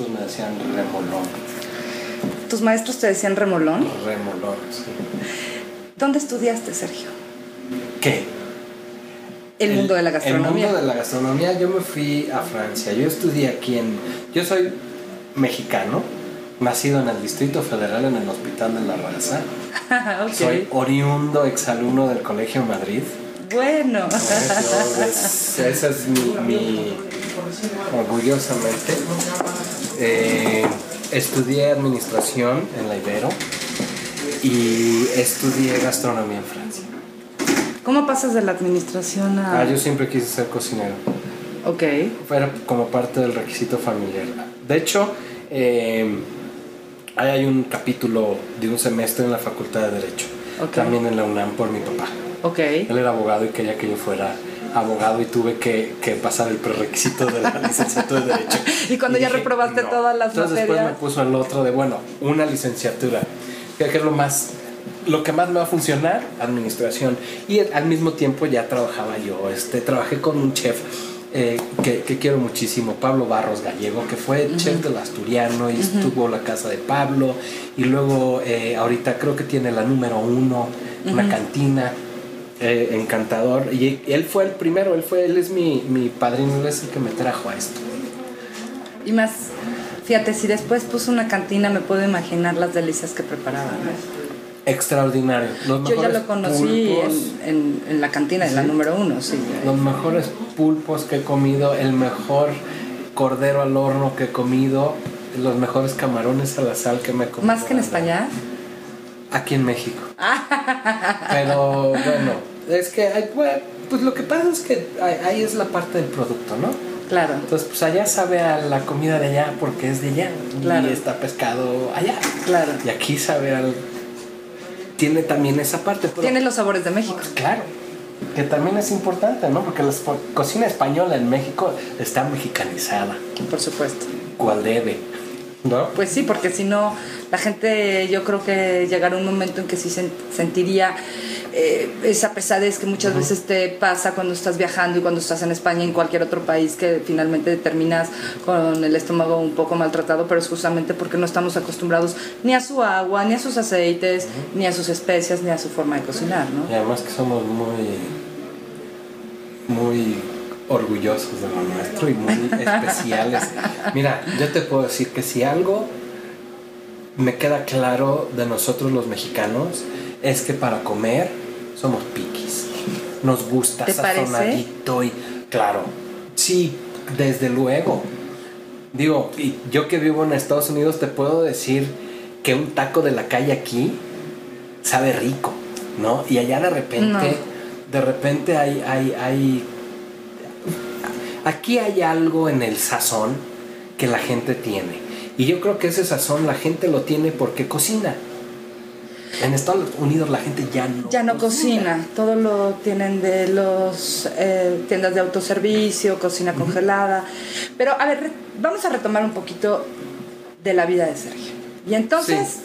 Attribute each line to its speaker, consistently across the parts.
Speaker 1: Maestros me decían remolón.
Speaker 2: ¿Tus maestros te decían remolón?
Speaker 1: Remolón, sí.
Speaker 2: ¿Dónde estudiaste, Sergio?
Speaker 1: ¿Qué?
Speaker 2: El, mundo de la gastronomía.
Speaker 1: El mundo de la gastronomía, yo me fui a Francia. Yo estudié aquí en. Yo soy mexicano, nacido en el Distrito Federal en el Hospital de la Raza. Soy oriundo exalumno del Colegio Madrid.
Speaker 2: Bueno.
Speaker 1: Es- esa es mi, mi- orgullosamente. Eh, estudié administración en la Ibero y estudié gastronomía en Francia.
Speaker 2: ¿Cómo pasas de la administración a.?
Speaker 1: Ah, yo siempre quise ser cocinero.
Speaker 2: Ok.
Speaker 1: Era como parte del requisito familiar. De hecho, eh, ahí hay un capítulo de un semestre en la Facultad de Derecho.
Speaker 2: Ok.
Speaker 1: También en la UNAM por mi papá.
Speaker 2: Ok.
Speaker 1: Él era abogado y quería que yo fuera abogado y tuve que, que pasar el prerequisito de la licenciatura de Derecho.
Speaker 2: Y cuando ya reprobaste todas las
Speaker 1: Entonces después me
Speaker 2: materias.
Speaker 1: puso el otro de, bueno, una licenciatura. Que es lo más... Lo que más me va a funcionar, administración. Y al mismo tiempo ya trabajaba yo. Este, trabajé con un chef eh, que, que quiero muchísimo, Pablo Barros Gallego, que fue chef del Asturiano y estuvo en la casa de Pablo. Y luego eh, ahorita creo que tiene la número uno, una cantina. Eh, encantador. Y él fue el primero, él fue, él es mi, mi padrino, él es el que me trajo a esto.
Speaker 2: Y más, fíjate, si después puso una cantina, me puedo imaginar las delicias que preparaba. ¿no?
Speaker 1: Extraordinario. Los
Speaker 2: Yo ya lo conocí en, en- en la cantina de la número uno, sí.
Speaker 1: Los mejores pulpos que he comido, el mejor cordero al horno que he comido, los mejores camarones a la sal que me he comido.
Speaker 2: Más que en España.
Speaker 1: Aquí en México. Pero bueno, es que hay, pues lo que pasa es que ahí es la parte del producto, ¿no?
Speaker 2: Claro.
Speaker 1: Entonces, pues allá sabe a la comida de allá porque es de allá.
Speaker 2: Claro.
Speaker 1: Y está pescado allá.
Speaker 2: Claro.
Speaker 1: Y aquí sabe al... Tiene también esa parte. Pero,
Speaker 2: Tiene los sabores de México.
Speaker 1: Claro. Que también es importante, ¿no? Porque la cocina española en México está mexicanizada.
Speaker 2: Por supuesto.
Speaker 1: Cual debe. ¿No?
Speaker 2: Pues sí, porque si no, la gente yo creo que llegará un momento en que sí sen- sentiría eh, esa pesadez que muchas veces te pasa cuando estás viajando y cuando estás en España y en cualquier otro país que finalmente terminas con el estómago un poco maltratado, pero es justamente porque no estamos acostumbrados ni a su agua, ni a sus aceites, ni a sus especias, ni a su forma de cocinar, ¿no?
Speaker 1: Y además que somos muy, muy orgullosos de lo nuestro y muy especiales. Mira, yo te puedo decir que si algo me queda claro de nosotros los mexicanos es que para comer somos piquis. Nos gusta sazonadito y claro, sí, desde luego. Digo, y yo que vivo en Estados Unidos te puedo decir que un taco de la calle aquí sabe rico, ¿no? Y allá de repente,
Speaker 2: No.
Speaker 1: de repente hay, hay, hay, aquí hay algo en el sazón que la gente tiene. Y yo creo que ese sazón la gente lo tiene porque cocina. En Estados Unidos la gente ya no
Speaker 2: Ya no cocina, todo lo tienen de los eh, tiendas de autoservicio, cocina congelada. Pero a ver, vamos a retomar un poquito de la vida de Sergio. Y entonces,
Speaker 1: Sí.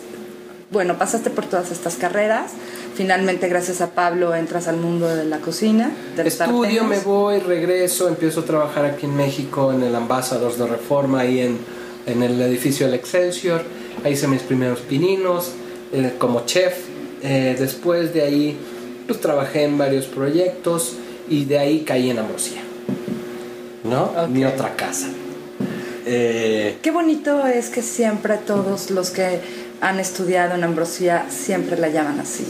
Speaker 2: bueno, pasaste por todas estas carreras. Finalmente, gracias a Pablo, entras al mundo de la cocina, del
Speaker 1: Estudio, me voy, regreso, empiezo a trabajar aquí en México en el Ambassadors de Reforma, ahí en, en el edificio del Excelsior. Ahí hice mis primeros pininos eh, como chef. Eh, después de ahí, pues trabajé en varios proyectos y de ahí caí en Ambrosía. ¿No?
Speaker 2: Ok.
Speaker 1: Mi otra casa. Eh,
Speaker 2: Qué bonito es que siempre todos los que han estudiado en Ambrosía siempre la llaman así.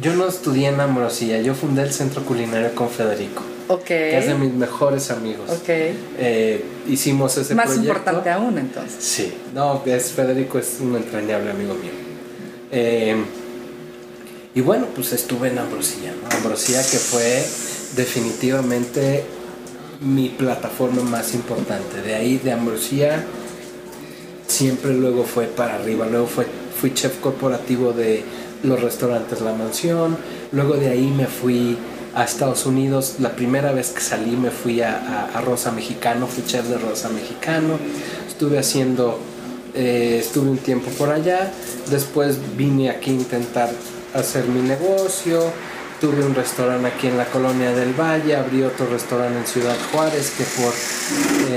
Speaker 1: Yo no estudié en Ambrosía, yo fundé el Centro Culinario con Federico,
Speaker 2: Ok.
Speaker 1: que es de mis mejores amigos.
Speaker 2: Ok.
Speaker 1: Eh, hicimos ese
Speaker 2: Más
Speaker 1: proyecto.
Speaker 2: importante aún, entonces.
Speaker 1: Sí, no, es Federico es un entrañable amigo mío. Eh, y bueno, pues estuve en Ambrosía, ¿no? Ambrosía que fue definitivamente mi plataforma más importante. De ahí de Ambrosía siempre luego fue para arriba. Luego fue, fui chef corporativo de los restaurantes La Mansión. Luego de ahí me fui a Estados Unidos. La primera vez que salí me fui a, Rosa Mexicano, fui chef de Rosa Mexicano. Estuve haciendo, eh, estuve un tiempo por allá. Después vine aquí a intentar hacer mi negocio. Tuve un restaurante aquí en la colonia del Valle, abrí otro restaurante en Ciudad Juárez que por,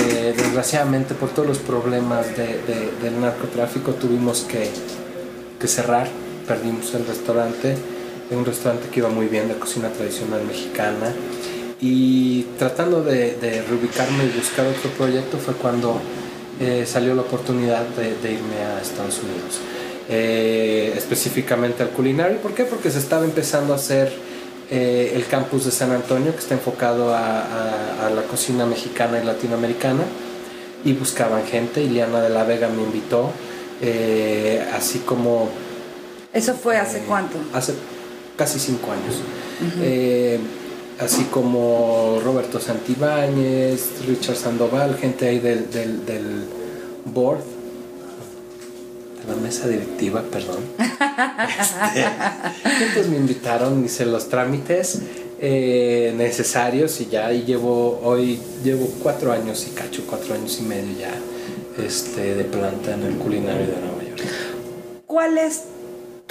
Speaker 1: eh, desgraciadamente por todos los problemas de, del narcotráfico tuvimos que cerrar, perdimos el restaurante un restaurante que iba muy bien de cocina tradicional mexicana. Y tratando de, reubicarme y buscar otro proyecto fue cuando eh, salió la oportunidad de, irme a Estados Unidos. Eh, específicamente al culinario. ¿Por qué? Porque se estaba empezando a hacer eh, el campus de San Antonio, que está enfocado a, la cocina mexicana y latinoamericana, y buscaban gente. Iliana de la Vega me invitó, así como...
Speaker 2: ¿Eso fue hace cuánto?
Speaker 1: Hace casi cinco años. Eh, así como Roberto Santibáñez, Richard Sandoval, gente ahí del, del, board, de la mesa directiva, perdón. este, me invitaron, hice los trámites eh, necesarios y ya y llevo hoy llevo cuatro años y cacho, cuatro años y medio ya este, de planta en el culinario de Nueva York.
Speaker 2: ¿Cuál es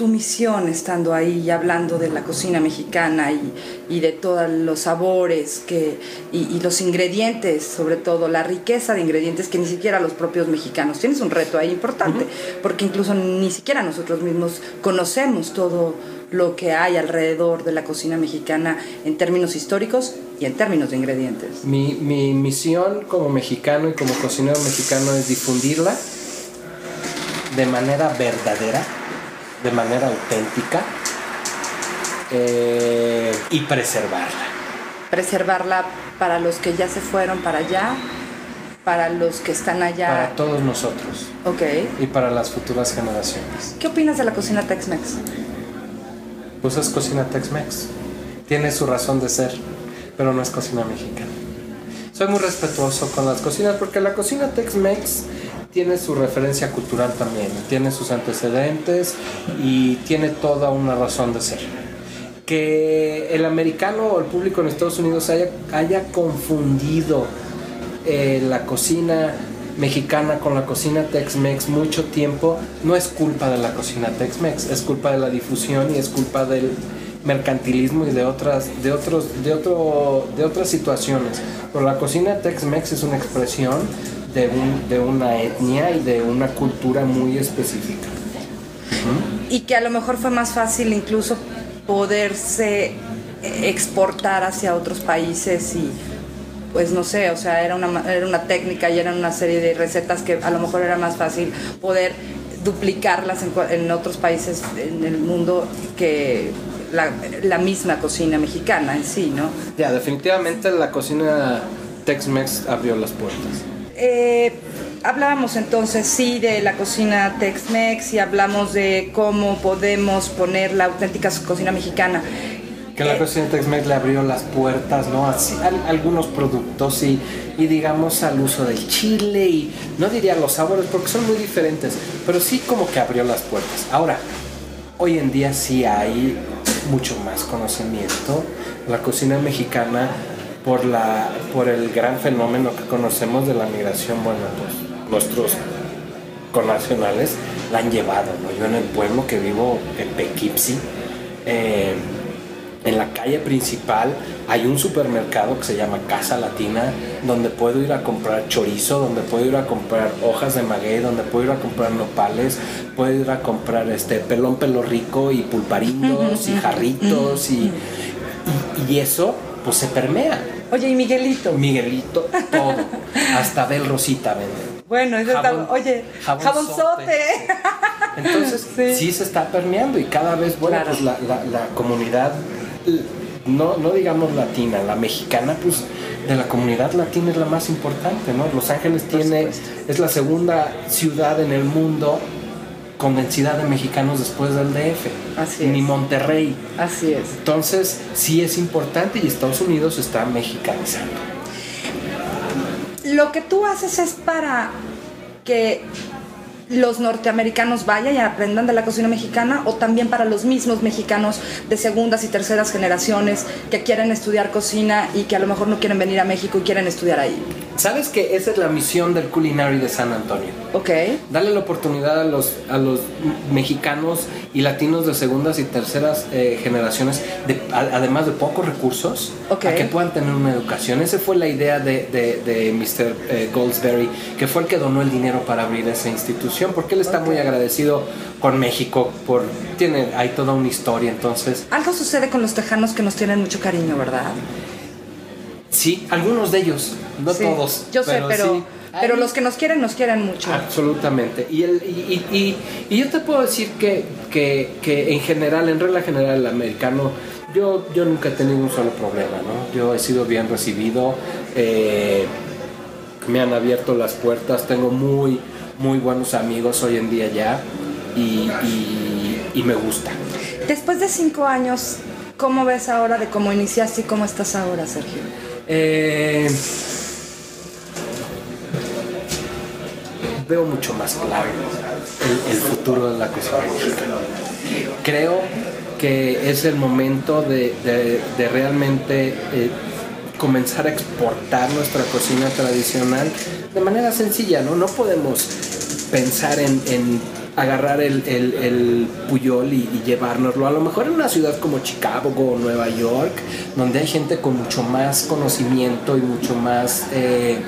Speaker 2: tu misión estando ahí y hablando de la cocina mexicana y, de todos los sabores que, y, los ingredientes, sobre todo la riqueza de ingredientes que ni siquiera los propios mexicanos. Tienes un reto ahí importante, porque incluso ni siquiera nosotros mismos conocemos todo lo que hay alrededor de la cocina mexicana en términos históricos y en términos de ingredientes.
Speaker 1: Mi, mi misión como mexicano y como cocinero mexicano es difundirla de manera verdadera de manera auténtica eh, y preservarla.
Speaker 2: Preservarla para los que ya se fueron para allá, para los que están allá.
Speaker 1: Para todos nosotros.
Speaker 2: Ok.
Speaker 1: Y para las futuras generaciones.
Speaker 2: ¿Qué opinas de la cocina Tex-Mex?
Speaker 1: Pues es cocina Tex-Mex. Tiene su razón de ser, pero no es cocina mexicana. Soy muy respetuoso con las cocinas porque la cocina Tex-Mex tiene su referencia cultural también, tiene sus antecedentes y tiene toda una razón de ser. Que el americano o el público en Estados Unidos haya, haya confundido eh, la cocina mexicana con la cocina Tex-Mex mucho tiempo, no es culpa de la cocina Tex-Mex, es culpa de la difusión y es culpa del mercantilismo y de otras, de otros, de otro, de otras situaciones. Pero la cocina Tex-Mex es una expresión de, un, de una etnia y de una cultura muy específica.
Speaker 2: Y que a lo mejor fue más fácil incluso poderse exportar hacia otros países y pues no sé, o sea, era una, era una técnica y eran una serie de recetas que a lo mejor era más fácil poder duplicarlas en, en otros países en el mundo que la, la, misma cocina mexicana en sí, ¿no?
Speaker 1: Ya, definitivamente la cocina Tex-Mex abrió las puertas.
Speaker 2: Eh, hablábamos entonces sí de la cocina Tex-Mex y hablamos de cómo podemos poner la auténtica cocina mexicana.
Speaker 1: Que la eh, cocina Tex-Mex le abrió las puertas, ¿no? Así, algunos productos y, y digamos al uso del chile y no diría los sabores porque son muy diferentes, pero sí como que abrió las puertas. Ahora, hoy en día sí hay mucho más conocimiento. La cocina mexicana por, la, por el gran fenómeno que conocemos de la migración, bueno, pues nuestros connacionales la han llevado, ¿no? Yo en el pueblo que vivo, en Pequipsi, eh, en la calle principal hay un supermercado que se llama Casa Latina, donde puedo ir a comprar chorizo, donde puedo ir a comprar hojas de maguey, donde puedo ir a comprar nopales, puedo ir a comprar este pelón pelo rico y pulparindos y jarritos y, y eso pues se permea.
Speaker 2: Oye, ¿y Miguelito?
Speaker 1: Miguelito, todo. Hasta Bel Rosita vende.
Speaker 2: Bueno, eso está. Oye, jabonzote.
Speaker 1: Entonces, sí. se está permeando y cada vez, bueno, pues la, la, comunidad, no, no digamos latina, la mexicana, pues de la comunidad latina es la más importante, ¿no? Los Ángeles tiene, es la segunda ciudad en el mundo con densidad de mexicanos después del DF.
Speaker 2: Así
Speaker 1: Ni Monterrey.
Speaker 2: Así es.
Speaker 1: Entonces, sí es importante y Estados Unidos está mexicanizando.
Speaker 2: lo que tú haces es para que los norteamericanos vayan y aprendan de la cocina mexicana o también para los mismos mexicanos de segundas y terceras generaciones que quieren estudiar cocina y que a lo mejor no quieren venir a México y quieren estudiar ahí.
Speaker 1: ¿Sabes que esa es la misión del Culinary de San Antonio?
Speaker 2: Ok.
Speaker 1: Darle la oportunidad a los, a los mexicanos y latinos de segundas y terceras eh, generaciones, de, a- además de pocos recursos,
Speaker 2: Ok.
Speaker 1: a que puedan tener una educación. Esa fue la idea de, de, de Mr. eh, Goldsberry, que fue el que donó el dinero para abrir esa institución, porque él está muy agradecido con México, por, tiene, hay toda una historia, entonces,
Speaker 2: Algo sucede con los tejanos que nos tienen mucho cariño, ¿verdad?
Speaker 1: Sí, algunos de ellos, no
Speaker 2: Sí,
Speaker 1: todos.
Speaker 2: Yo sé, pero,
Speaker 1: sí,
Speaker 2: pero
Speaker 1: hay-
Speaker 2: los que nos quieren, nos quieren mucho.
Speaker 1: Absolutamente. Y, el, y, y- y- y yo te puedo decir que, que, que en general, en regla general, el americano, yo, yo nunca he tenido un solo problema, ¿no? Yo he sido bien recibido, eh, me han abierto las puertas, tengo muy, muy buenos amigos hoy en día ya y, y- y me gusta.
Speaker 2: Después de cinco años, ¿cómo ves ahora de cómo iniciaste y cómo estás ahora, Sergio?
Speaker 1: Eh, veo mucho más claro el, futuro de la cocina mexicana. Creo que es el momento de, realmente eh, comenzar a exportar nuestra cocina tradicional de manera sencilla, ¿no? No podemos pensar en, en agarrar el, el, el Puyol y, y llevárnoslo. A lo mejor en una ciudad como Chicago o Nueva York, donde hay gente con mucho más conocimiento y mucho más, eh,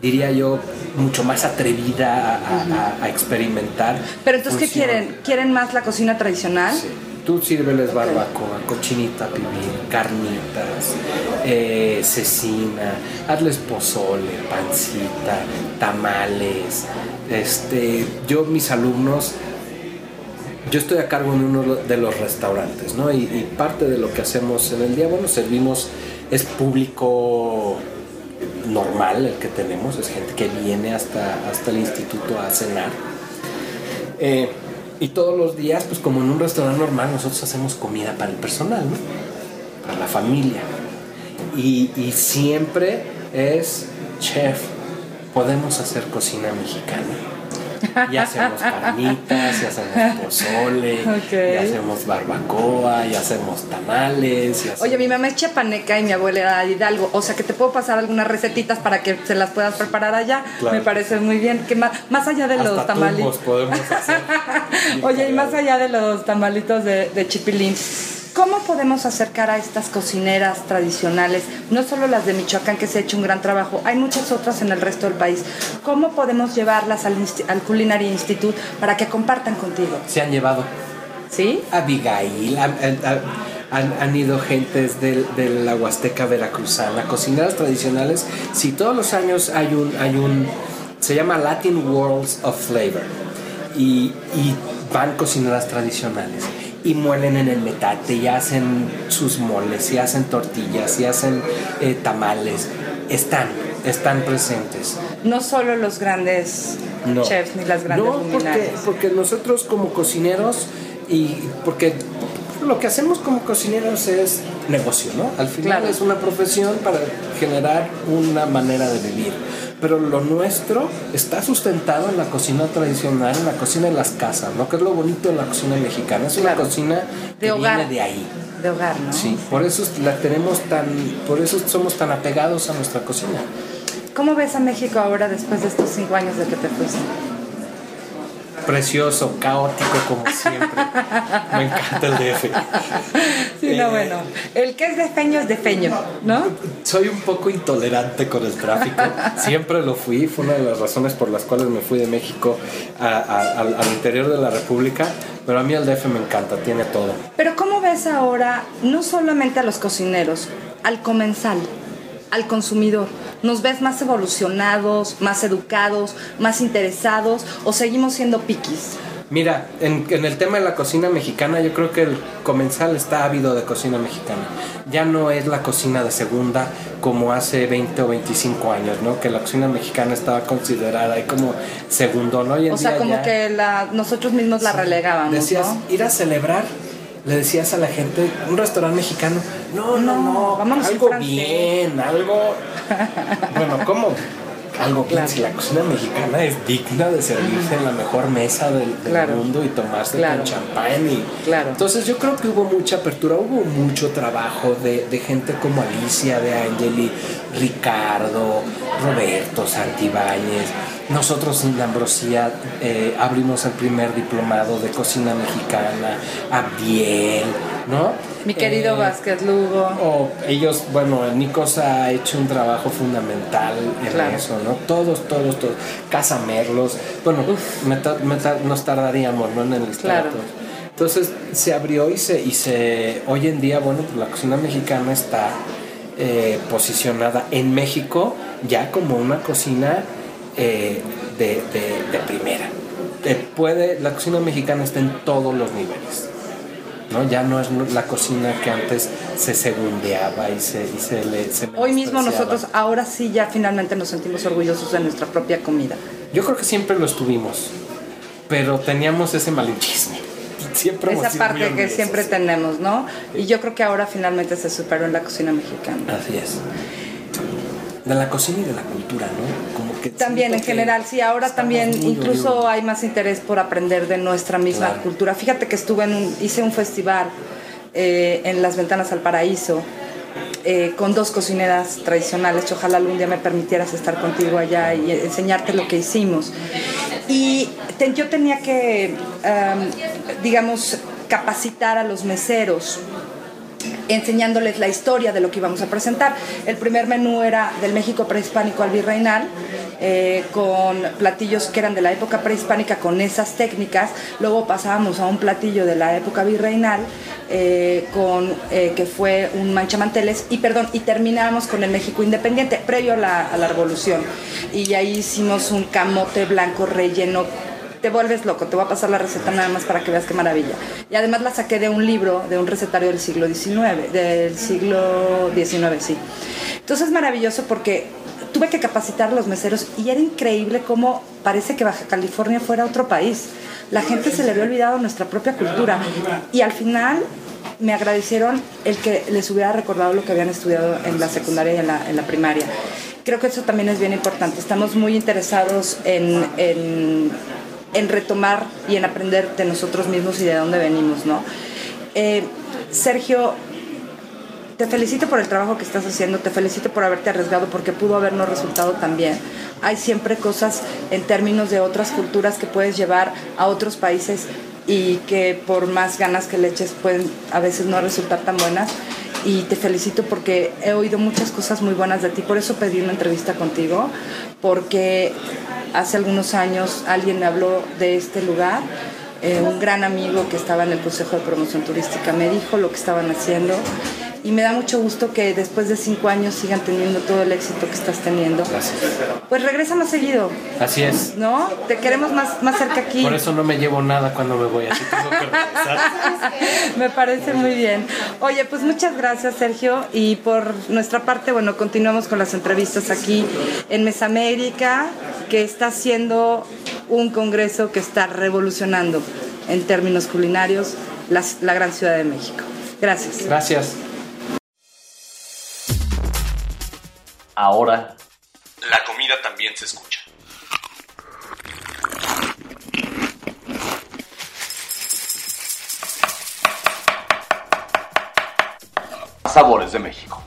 Speaker 1: diría yo, mucho más atrevida a, a- experimentar.
Speaker 2: Pero entonces, ¿qué quieren? ¿Quieren más la cocina tradicional?
Speaker 1: Sí. Tú sírveles barbacoa, cochinita pibil, carnitas, eh, cecina, hazles pozole, pancita, tamales. Este, yo, mis alumnos, yo estoy a cargo de uno de los restaurantes, ¿no? Y, y parte de lo que hacemos en el día, bueno, servimos, es público normal el que tenemos, es gente que viene hasta, hasta el instituto a cenar. Eh, y todos los días, pues como en un restaurante normal, nosotros hacemos comida para el personal, ¿no? Para la familia. Y, y siempre es, chef, podemos hacer cocina mexicana. Y hacemos carnitas, y hacemos pozole, y hacemos barbacoa, y hacemos tamales. Y hacemos...
Speaker 2: Oye, mi mamá es chiapaneca y mi abuela era Hidalgo. O sea, que te puedo pasar algunas recetitas para que se las puedas preparar allá.
Speaker 1: Claro.
Speaker 2: Me parece muy bien. Que más, más allá de los
Speaker 1: Hasta tumbos podemos hacer.
Speaker 2: Oye, y más allá de los tamalitos de, de chipilín, ¿cómo podemos acercar a estas cocineras tradicionales, no solo las de Michoacán, que se ha hecho un gran trabajo, hay muchas otras en el resto del país? ¿Cómo podemos llevarlas al, al Culinary Institute para que compartan contigo?
Speaker 1: Se han llevado
Speaker 2: ¿Sí?
Speaker 1: Abigail, han, han- han- han ido gentes del- de la Huasteca Veracruzana, cocineras tradicionales. Si todos los años hay un, hay un, se llama Latin Worlds of Flavor y, y van cocineras tradicionales y muelen en el metate y hacen sus moles y hacen tortillas y hacen eh, tamales. Están, están presentes.
Speaker 2: No solo los grandes
Speaker 1: No.
Speaker 2: chefs ni las grandes
Speaker 1: No, porque, nosotros como cocineros y porque lo que hacemos como cocineros es negocio, ¿no? Al final
Speaker 2: Claro.
Speaker 1: es una profesión para generar una manera de vivir. Pero lo nuestro está sustentado en la cocina tradicional, en la cocina de las casas, ¿no? Que es lo bonito de la cocina mexicana. Es una cocina que
Speaker 2: De hogar.
Speaker 1: viene de ahí.
Speaker 2: De hogar, ¿no?
Speaker 1: Sí, por eso la tenemos tan, por eso somos tan apegados a nuestra cocina.
Speaker 2: ¿Cómo ves a México ahora después de estos cinco años de que te fuiste?
Speaker 1: Precioso, caótico como siempre. Me encanta el DF.
Speaker 2: Sí, no,
Speaker 1: Eh,
Speaker 2: bueno. El que es de feño es de feño, ¿no?
Speaker 1: Soy un poco intolerante con el tráfico. Siempre lo fui. Fue una de las razones por las cuales me fui de México a- a- al, al interior de la República. Pero a mí el DF me encanta, tiene todo.
Speaker 2: Pero ¿cómo ves ahora no solamente a los cocineros, al comensal, al consumidor? ¿Nos ves más evolucionados, más educados, más interesados o seguimos siendo piquis?
Speaker 1: Mira, en, en el tema de la cocina mexicana, yo creo que el comensal está ávido de cocina mexicana. Ya no es la cocina de segunda como hace 20 o 25 años, ¿no? Que la cocina mexicana estaba considerada ahí como segundo, ¿no? Hoy en
Speaker 2: O sea,
Speaker 1: día
Speaker 2: como
Speaker 1: ya-
Speaker 2: que la, nosotros mismos la relegábamos,
Speaker 1: Decías,
Speaker 2: ¿no?
Speaker 1: ir a celebrar le decías a la gente, un restaurante mexicano, no, no,
Speaker 2: No,
Speaker 1: no,
Speaker 2: vámonos
Speaker 1: algo
Speaker 2: francés".
Speaker 1: bien, algo... bueno, ¿cómo? Algo bien, si la cocina mexicana es digna de servirse en la mejor mesa del, del
Speaker 2: Claro.
Speaker 1: mundo y tomarse
Speaker 2: Claro.
Speaker 1: con champán y...
Speaker 2: Claro.
Speaker 1: Entonces yo creo que hubo mucha apertura, hubo mucho trabajo de, de gente como Alicia, de Angeli, Ricardo, Roberto, Santibáñez. Nosotros en Ambrosía eh, abrimos el primer diplomado de cocina mexicana, Abdiel, ¿no?
Speaker 2: Mi querido
Speaker 1: Eh,
Speaker 2: Vázquez Lugo.
Speaker 1: o ellos, bueno, Nicos ha hecho un trabajo fundamental en
Speaker 2: Claro.
Speaker 1: eso, ¿no? Todos, todos, todos. Casa Merlos. Bueno, me ta- me ta- nos tardaríamos, ¿no? En el.
Speaker 2: Claro.
Speaker 1: Entonces se abrió y se, y se. Hoy en día, bueno, pues la cocina mexicana está eh, posicionada en México ya como una cocina eh, de, de- de primera. Eh, puede, la cocina mexicana está en todos los niveles. ¿no? Ya no es la cocina que antes se segundeaba y se, y se le se
Speaker 2: Hoy mismo nosotros, ahora sí ya finalmente nos sentimos orgullosos de nuestra propia comida.
Speaker 1: Yo creo que siempre lo estuvimos, pero teníamos ese malinchismo. Siempre
Speaker 2: Esa parte que siempre tenemos, ¿no? Y yo creo que ahora finalmente se superó en la cocina mexicana.
Speaker 1: Así es. De la cocina y de la cultura, ¿no? Como que
Speaker 2: También en
Speaker 1: que
Speaker 2: general, sí, ahora también incluso hay más interés por aprender de nuestra misma
Speaker 1: Claro.
Speaker 2: cultura. Fíjate que estuve en un, hice un festival eh, en las ventanas al paraíso eh, con dos cocineras tradicionales. Ojalá algún día me permitieras estar contigo allá y enseñarte lo que hicimos. Y te- yo tenía que, am, digamos, capacitar a los meseros enseñándoles la historia de lo que íbamos a presentar. El primer menú era del México prehispánico al virreinal, eh, con platillos que eran de la época prehispánica con esas técnicas. Luego pasábamos a un platillo de la época virreinal, eh, con, eh, que fue un manchamanteles, y perdón, y terminamos con el México independiente, previo a la, a la revolución. Y ahí hicimos un camote blanco relleno te vuelves loco, te voy a pasar la receta nada más para que veas qué maravilla. Y además la saqué de un libro, de un recetario del siglo XIX, del siglo XIX, sí. Entonces es maravilloso porque tuve que capacitar a los meseros y era increíble cómo parece que Baja California fuera otro país. La gente se le había olvidado nuestra propia cultura y al final me agradecieron el que les hubiera recordado lo que habían estudiado en la secundaria y en la, en la primaria. Creo que eso también es bien importante. Estamos muy interesados en, en, en retomar y en aprender de nosotros mismos y de dónde venimos, ¿no? Eh, Sergio, te felicito por el trabajo que estás haciendo, te felicito por haberte arriesgado porque pudo habernos resultado tan bien. Hay siempre cosas en términos de otras culturas que puedes llevar a otros países y que por más ganas que le eches pueden a veces no resultar tan buenas. Y te felicito porque he oído muchas cosas muy buenas de ti, por eso pedí una entrevista contigo, porque hace algunos años alguien me habló de este lugar. Eh, un gran amigo que estaba en el Consejo de Promoción Turística me dijo lo que estaban haciendo y me da mucho gusto que después de cinco años sigan teniendo todo el éxito que estás teniendo.
Speaker 1: Gracias.
Speaker 2: Pues regresa más seguido,
Speaker 1: Así es.
Speaker 2: ¿no? Te queremos más, más cerca aquí.
Speaker 1: Por eso no me llevo nada cuando me voy, así tengo que regresar.
Speaker 2: Me parece muy bien. Oye, pues muchas gracias, Sergio. Y por nuestra parte, bueno, continuamos con las entrevistas aquí en Mesamérica, que está haciendo un congreso que está revolucionando en términos culinarios la, la gran Ciudad de México. Gracias.
Speaker 1: Gracias.
Speaker 3: Ahora, la comida también se escucha. Sabores de México.